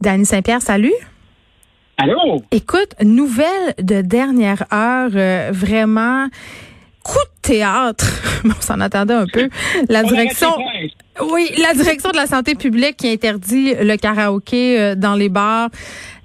Dany Saint-Pierre, salut. Allô? Écoute, nouvelle de dernière heure, euh, vraiment coup de théâtre. on s'en attendait un peu. La direction. Oui, la direction de la santé publique qui interdit le karaoké euh, dans les bars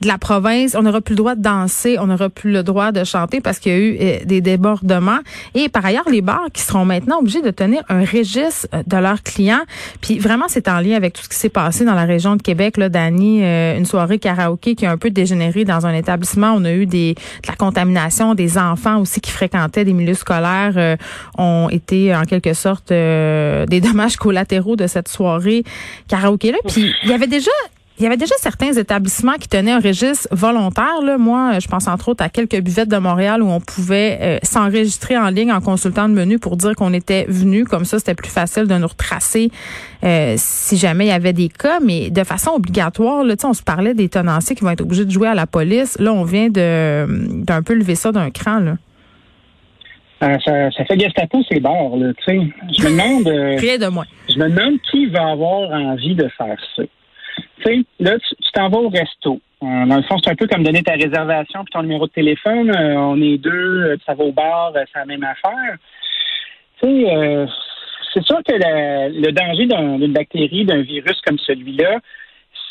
de la province. On n'aura plus le droit de danser, on n'aura plus le droit de chanter parce qu'il y a eu euh, des débordements. Et par ailleurs, les bars qui seront maintenant obligés de tenir un registre euh, de leurs clients. Puis vraiment, c'est en lien avec tout ce qui s'est passé dans la région de Québec. Là, Dani, une soirée karaoké qui a un peu dégénéré dans un établissement. On a eu des, de la contamination, des enfants aussi qui fréquentaient des milieux scolaires ont été en quelque sorte des dommages collatéraux de cette soirée karaoké là. Puis il y avait déjà il y avait déjà certains établissements qui tenaient un registre volontaire. Là. Moi, je pense entre autres à quelques buvettes de Montréal où on pouvait euh, s'enregistrer en ligne en consultant le menu pour dire qu'on était venu. Comme ça, c'était plus facile de nous retracer euh, si jamais il y avait des cas. Mais de façon obligatoire, là, on se parlait des tenanciers qui vont être obligés de jouer à la police. Là, on vient de d'un peu lever ça d'un cran. Là. Euh, ça, ça, fait Gestapo ces bars, là, tu sais. Je me demande. Euh, Rien de moins. Je me demande qui va avoir envie de faire ça. Tu sais, là, tu t'en vas au resto. Euh, dans le fond, c'est un peu comme donner ta réservation puis ton numéro de téléphone. on est deux, ça va au bar, c'est la même affaire. Tu sais, c'est sûr que le danger d'une bactérie, d'un virus comme celui-là,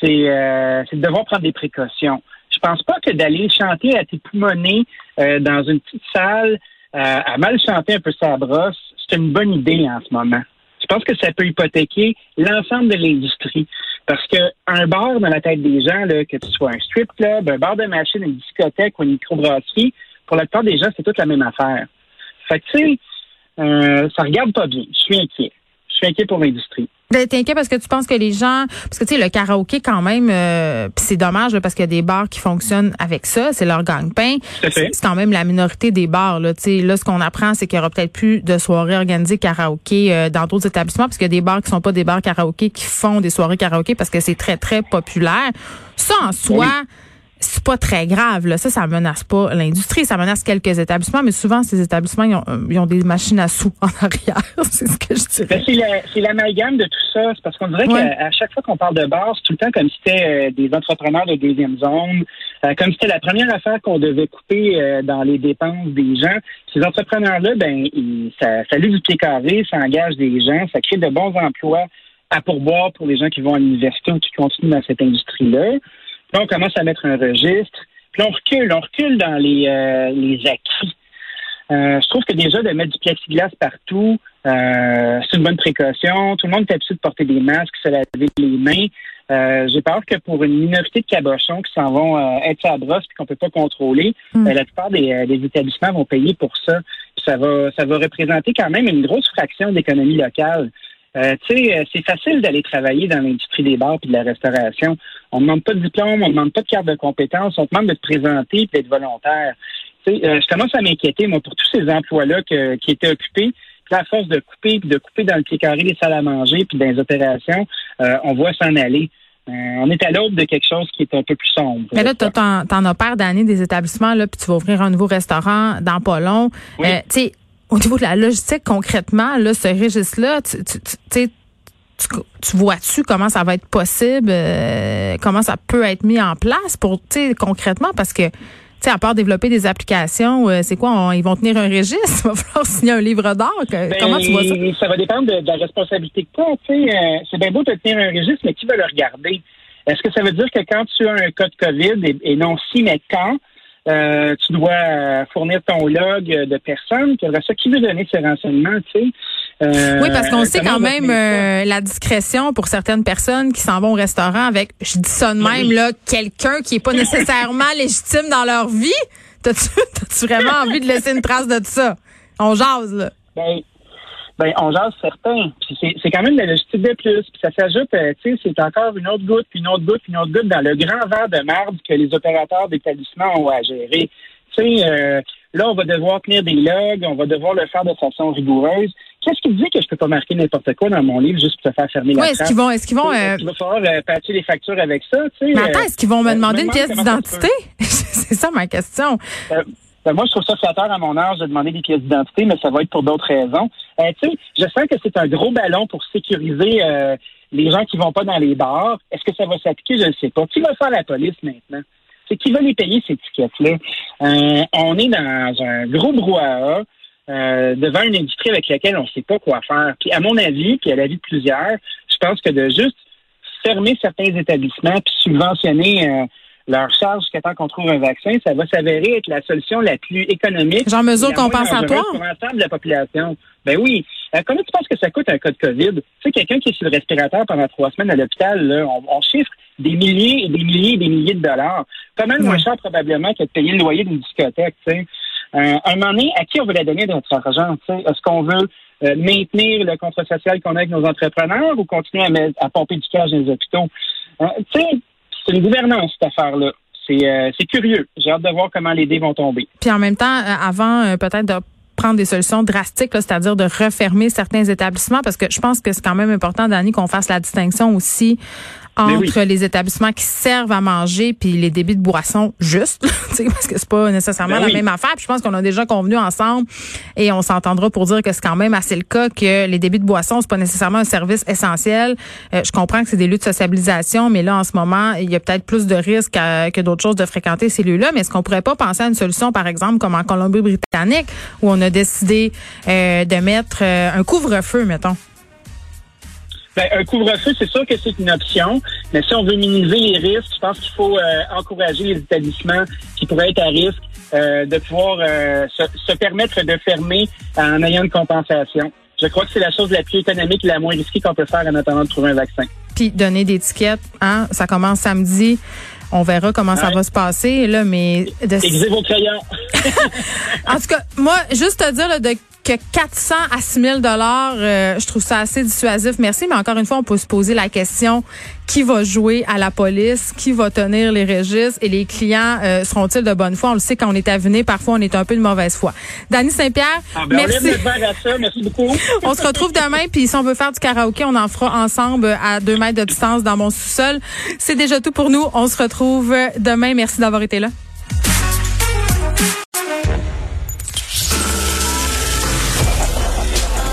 c'est de devoir prendre des précautions. Je pense pas que d'aller chanter à tes poumonnés dans une petite salle euh, à mal chanter un peu sa brosse, c'est une bonne idée en ce moment. Je pense que ça peut hypothéquer l'ensemble de l'industrie. Parce que un bar dans la tête des gens, là, que tu sois un strip club, un bar de machine, une discothèque ou une microbrasserie, pour la plupart des gens, c'est toute la même affaire. Fait que, tu sais, euh, ça regarde pas bien. Je suis inquiet. Suis inquiet pour l'industrie. Ben, t'es inquiet parce que tu penses que les gens, parce que tu sais, le karaoké quand même, euh, c'est dommage parce qu'il y a des bars qui fonctionnent avec ça, c'est leur gagne-pain. C'est quand même la minorité des bars. Là, tu sais, là, ce qu'on apprend, c'est qu'il y aura peut-être plus de soirées organisées karaoké euh, dans d'autres établissements, parce qu'il y a des bars qui sont pas des bars karaoké qui font des soirées karaoké parce que c'est très très populaire. Ça en soi c'est pas très grave. Là. Ça, ça menace pas l'industrie. Ça menace quelques établissements, mais souvent, ces établissements, ils ont, ils ont des machines à sous en arrière. c'est ce que je dirais. Ben, c'est l'amalgame de tout ça. C'est parce qu'on dirait qu'à chaque fois qu'on parle de bars, c'est tout le temps comme si c'était euh, des entrepreneurs de deuxième zone, euh, comme si c'était la première affaire qu'on devait couper euh, dans les dépenses des gens. Ces entrepreneurs-là, ben, ça, ça du pied carré, ça engage des gens, ça crée de bons emplois à pourboire pour les gens qui vont à l'université ou qui continuent dans cette industrie-là. Là, on commence à mettre un registre. Puis là, on recule, on recule dans les, euh, les acquis. Euh, je trouve que déjà de mettre du plexiglas partout, euh, c'est une bonne précaution. Tout le monde est habitué de porter des masques, se laver les mains. Euh, J'ai peur que pour une minorité de cabochons qui s'en vont euh, être à brosse et qu'on peut pas contrôler, hmm. la plupart des, des, établissements vont payer pour ça. Puis ça va, ça va représenter quand même une grosse fraction d'économie locale. Euh, tu sais, euh, c'est facile d'aller travailler dans l'industrie des bars et de la restauration. On ne demande pas de diplôme, on ne demande pas de carte de compétence, on demande de te présenter et d'être volontaire. Tu sais, euh, je commence à m'inquiéter, moi, pour tous ces emplois-là qui étaient occupés. Puis à force de couper, puis de couper dans le pied carré les salles à manger, puis dans les opérations, on voit s'en aller. on est à l'aube de quelque chose qui est un peu plus sombre. Mais là, tu en opères d'années des établissements, là, puis tu vas ouvrir un nouveau restaurant dans pas long. tu sais, au niveau de la logistique, concrètement, là, ce registre-là, tu, tu, tu, tu vois-tu comment ça va être possible, euh, comment ça peut être mis en place pour, tu sais, concrètement, parce que, tu sais, à part développer des applications, euh, c'est quoi, ils vont tenir un registre, il va falloir signer un livre d'or. Ben, comment tu vois ça? Ça va dépendre de, la responsabilité que tu as. Euh, c'est bien beau de tenir un registre, mais qui va le regarder? Est-ce que ça veut dire que quand tu as un cas de COVID, et, et non si, mais quand, euh, tu dois euh, fournir ton log de personnes. Puis ça, qui veut donner ces renseignements, tu sais? Euh, oui, parce qu'on sait quand même la discrétion pour certaines personnes qui s'en vont au restaurant avec, je dis ça de même, là, quelqu'un qui est pas nécessairement légitime dans leur vie. T'as-tu vraiment envie de laisser une trace de ça? On jase, là. Ben, ben, on jase certains. Puis c'est quand même la logistique de plus. Puis ça s'ajoute, euh, tu sais, c'est encore une autre goutte, puis une autre goutte, puis une autre goutte dans le grand verre de merde que les opérateurs d'établissement ont à gérer. Tu sais, euh, là, on va devoir tenir des logs, on va devoir le faire de façon rigoureuse. Qu'est-ce qui dit que je peux pas marquer n'importe quoi dans mon livre juste pour te faire fermer la oui, est-ce qu'ils vont, est-ce qu'ils vont, euh... Il va falloir euh, patcher les factures avec ça, tu sais. Mais attends, est-ce qu'ils vont me demander une pièce d'identité? c'est ça ma question. Ben, moi, je trouve ça flatteur à mon âge de demander des pièces d'identité, mais ça va être pour d'autres raisons. Euh, tu sais, je sens que c'est un gros ballon pour sécuriser euh, les gens qui vont pas dans les bars, est-ce que ça va s'appliquer? Je ne sais pas. Qui va faire la police maintenant? C'est qui va les payer, ces tickets-là? Euh, on est dans un gros brouhaha. Euh, devant une industrie avec laquelle on ne sait pas quoi faire. Puis à mon avis, puis à l'avis de plusieurs, je pense que de juste fermer certains établissements puis subventionner euh, leur charge jusqu'à temps qu'on trouve un vaccin, ça va s'avérer être la solution la plus économique. Genre mesure compensatoire? Pour l'ensemble de la population. Ben oui. Euh, comment tu penses que ça coûte un cas de COVID? Tu sais, quelqu'un qui est sur le respirateur pendant trois semaines à l'hôpital, là, on, chiffre des milliers et des milliers et des milliers de dollars. Pas mal moins cher probablement que de payer le loyer d'une discothèque, tu sais? Euh, un moment donné, à qui on veut la donner notre argent? Est-ce qu'on veut euh, maintenir le contrat social qu'on a avec nos entrepreneurs ou continuer à, à pomper du cash dans les hôpitaux? Euh, tu sais, c'est une gouvernance, cette affaire-là. Euh, c'est curieux. J'ai hâte de voir comment les dés vont tomber. Puis en même temps, euh, avant euh, peut-être de prendre des solutions drastiques, c'est-à-dire de refermer certains établissements, parce que je pense que c'est quand même important, Dani, qu'on fasse la distinction aussi entre les établissements qui servent à manger puis les débits de boissons juste, parce que c'est pas nécessairement ben la même affaire. Puis je pense qu'on a déjà convenu ensemble et on s'entendra pour dire que c'est quand même assez le cas que les débits de boissons c'est pas nécessairement un service essentiel. Euh, je comprends que c'est des lieux de socialisation, mais là en ce moment il y a peut-être plus de risques que d'autres choses de fréquenter ces lieux-là. Mais est-ce qu'on pourrait pas penser à une solution, par exemple comme en Colombie-Britannique où on a décidé euh, de mettre euh, un couvre-feu, mettons? Ben, un couvre-feu, c'est sûr que c'est une option, mais si on veut minimiser les risques, je pense qu'il faut euh, encourager les établissements qui pourraient être à risque euh, de pouvoir euh, se, permettre de fermer en ayant une compensation. Je crois que c'est la chose la plus économique et la moins risquée qu'on peut faire en attendant de trouver un vaccin. Puis donner des tickets, hein, ça commence samedi. On verra comment ça va se passer là, mais de... vos crayons. en tout cas, moi, juste te dire là, de que 400 à 6 000 dollars, euh, je trouve ça assez dissuasif. Merci, mais encore une fois, on peut se poser la question qui va jouer à la police, qui va tenir les registres et les clients euh, seront-ils de bonne foi? On le sait quand on est venir, parfois on est un peu de mauvaise foi. Dany Saint-Pierre, ah, ben, merci. On, merci beaucoup. on se retrouve demain, puis si on veut faire du karaoké, on en fera ensemble à deux mètres de distance dans mon sous-sol. C'est déjà tout pour nous. On se retrouve demain. Merci d'avoir été là.